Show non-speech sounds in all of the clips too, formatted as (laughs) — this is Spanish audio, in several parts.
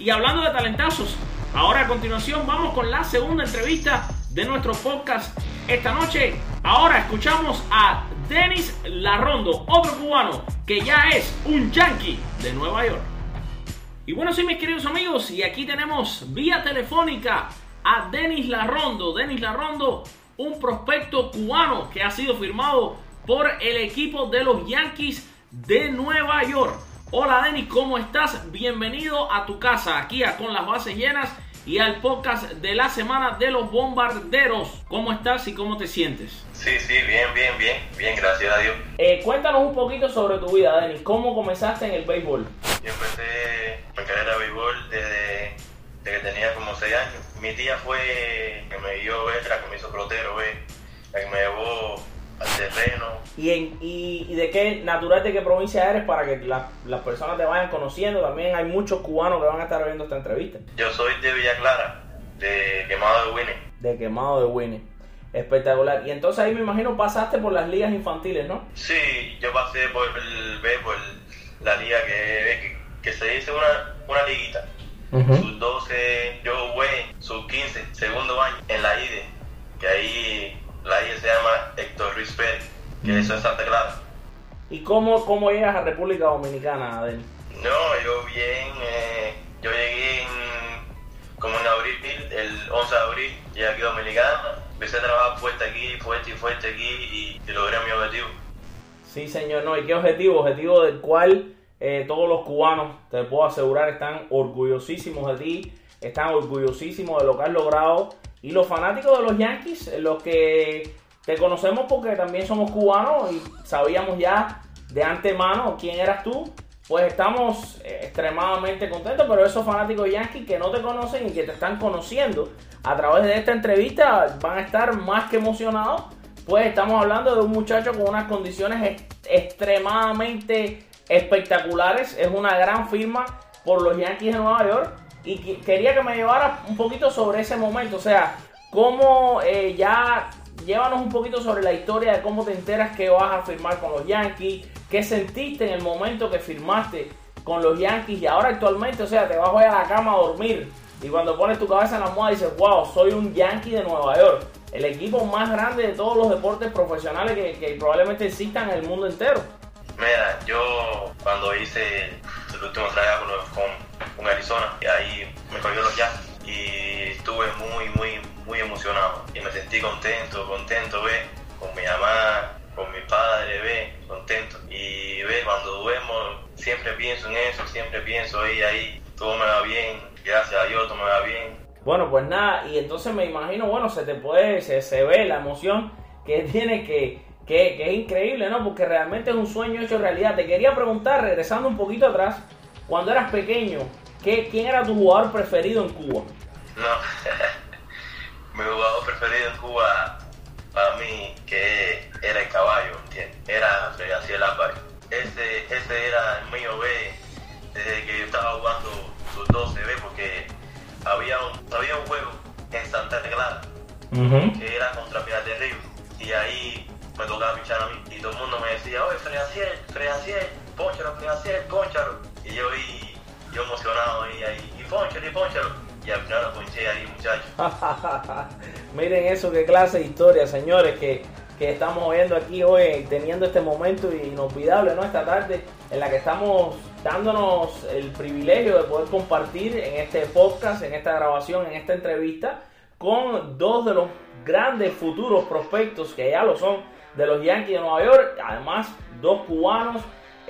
Y hablando de talentazos, ahora a continuación vamos con la segunda entrevista de nuestro podcast esta noche. Ahora escuchamos a Denis Larrondo, otro cubano que ya es un yankee de Nueva York. Y bueno, sí, mis queridos amigos, y aquí tenemos vía telefónica a Denis Larrondo. Denis Larrondo, un prospecto cubano que ha sido firmado por el equipo de los Yankees de Nueva York. Hola Denis, ¿cómo estás? Bienvenido a tu casa, aquí a Con las Bases Llenas y al podcast de la semana de los bombarderos. ¿Cómo estás y cómo te sientes? Sí, sí, bien, bien, bien, bien, gracias a Dios. Eh, cuéntanos un poquito sobre tu vida, Denis. ¿Cómo comenzaste en el béisbol? Yo empecé mi carrera de béisbol desde, que tenía como 6 años. Mi tía fue que me dio, la que me hizo pelotero, la que me llevó al terreno. ¿Y, en, y, de qué natural de qué provincia eres para que las personas te vayan conociendo? También hay muchos cubanos que van a estar viendo esta entrevista. Yo soy de Villa Clara, de Quemado de Winnie. De Quemado de Winnie. Espectacular. Y entonces ahí me imagino pasaste por las ligas infantiles, ¿no? Sí, yo pasé por el por la liga que, que, se dice una, una liguita. Sus 12, yo jugué sus 15, segundo año en la IDE, que ahí la I se que eso es Santa Clara. ¿Y cómo, cómo llegas a República Dominicana, Adel? No, yo bien, eh, yo llegué en, como en abril, el 11 de abril, llegué aquí a Dominicana, empecé a trabajar fuerte aquí, fuerte y fuerte aquí y, logré mi objetivo. Sí, señor, no, ¿y qué objetivo? Objetivo del cual eh, todos los cubanos, te puedo asegurar, están orgullosísimos de ti, están orgullosísimos de lo que has logrado y los fanáticos de los Yankees, los que te conocemos porque también somos cubanos y sabíamos ya de antemano quién eras tú, pues estamos eh, extremadamente contentos, pero esos fanáticos Yankees que no te conocen y que te están conociendo a través de esta entrevista van a estar más que emocionados, pues estamos hablando de un muchacho con unas condiciones extremadamente espectaculares, es una gran firma por los Yankees de Nueva York. Y quería que me llevara un poquito sobre ese momento, o sea, cómo eh, ya llévanos un poquito sobre la historia de cómo te enteras que vas a firmar con los Yankees, qué sentiste en el momento que firmaste con los Yankees y ahora actualmente, o sea, te vas a, a la cama a dormir y cuando pones tu cabeza en la almohada dices, wow, soy un Yankee de Nueva York, el equipo más grande de todos los deportes profesionales que, probablemente existan en el mundo entero. Mira, yo cuando hice el último trabajo con con Arizona. Y ahí me cogió los Yankees y estuve muy, muy, muy emocionado. Y me sentí contento, contento, ve, con mi mamá, con mi padre, ve, contento. Y ve, cuando duermo, siempre pienso en eso, siempre pienso ahí, ahí, todo me va bien, gracias a Dios, todo me va bien. Bueno, pues nada, y entonces me imagino, bueno, se te puede, se, se ve la emoción que (laughs) tiene que, que, que, es increíble, ¿no? Porque realmente es un sueño hecho realidad. Te quería preguntar, regresando un poquito atrás, cuando eras pequeño, ¿qué, ¿quién era tu jugador preferido en Cuba? No, (laughs) mi jugador preferido en Cuba para mí que era el caballo, ¿entiendes? Era Freddy Álvarez. Ese, ese era el mío B desde que yo estaba jugando sus 12 B porque había un, había un juego en Santa Clara que era contra Piedad de Río y ahí me tocaba pichar a mí y todo el mundo me decía, oye, Freddy Aciel, Freddy Aciel, ponchalo, Freddy Aciel, ponchalo y yo, y, yo emocionado y ahí, y ponchalo, y ponchalo. Y ahí, muchachos. (laughs) Miren eso, qué clase de historia, señores, que, que estamos viendo aquí hoy, teniendo este momento inolvidable, ¿no? Esta tarde en la que estamos dándonos el privilegio de poder compartir en este podcast, en esta grabación, en esta entrevista, con dos de los grandes futuros prospectos que ya lo son de los Yankees de Nueva York, además dos cubanos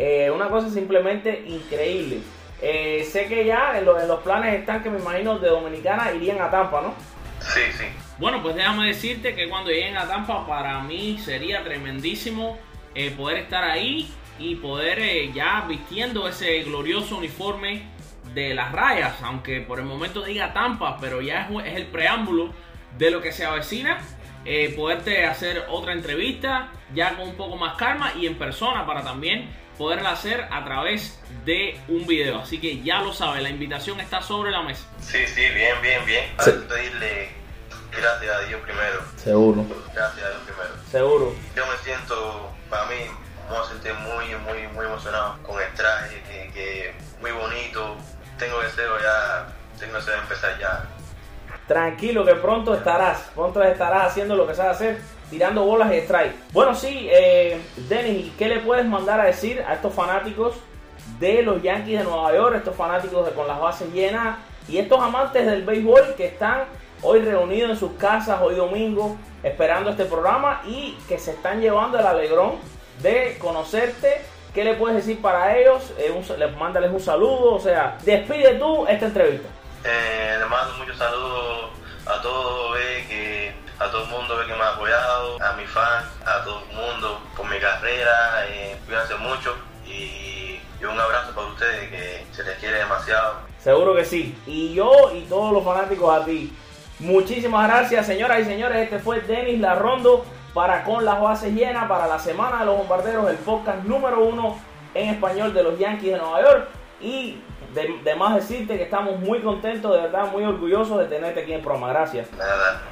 eh, una cosa simplemente increíble. Eh, sé que ya en, los planes están que me imagino de Dominicana irían a Tampa, ¿no? Sí, sí. Bueno, pues déjame decirte que cuando lleguen a Tampa para mí sería tremendísimo eh, poder estar ahí y poder ya vistiendo ese glorioso uniforme de las rayas, aunque por el momento diga Tampa, pero ya es, el preámbulo de lo que se avecina. poderte hacer otra entrevista ya con un poco más calma y en persona para también poderla hacer a través de un video. Así que ya lo sabe, la invitación está sobre la mesa. Sí, sí, bien, bien, bien. Sí. pedirle gracias a Dios primero. Seguro. Gracias a Dios primero. Seguro. Yo me siento, para mí, me sentir muy, muy, muy emocionado con el traje, que, que muy bonito, tengo deseo ya, tengo deseo de empezar ya. Tranquilo que pronto estarás, pronto estarás haciendo lo que sabes hacer, tirando bolas y strike. Bueno, sí, eh, Denis, ¿qué le puedes mandar a decir a estos fanáticos de los Yankees de Nueva York, estos fanáticos de con las bases llenas y estos amantes del béisbol que están hoy reunidos en sus casas, hoy domingo, esperando este programa y que se están llevando el alegrón de conocerte. ¿Qué le puedes decir para ellos? Eh, les mándales un saludo, o sea, despide tú esta entrevista. Eh, le mando muchos saludos a todos, a todo el mundo que me ha apoyado, a mis fans, a todo el mundo por mi carrera, eh, cuídense mucho y, y un abrazo para ustedes que se les quiere demasiado. Seguro que sí. Y yo y todos los fanáticos a ti. Muchísimas gracias, señoras y señores. Este fue Denis Larrondo para Con las Bases Llenas para la Semana de los Bombarderos, el podcast número uno en español de los Yankees de Nueva York. Y de, de más decirte que estamos muy contentos, de verdad, muy orgullosos de tenerte aquí en programa. Gracias. Nada.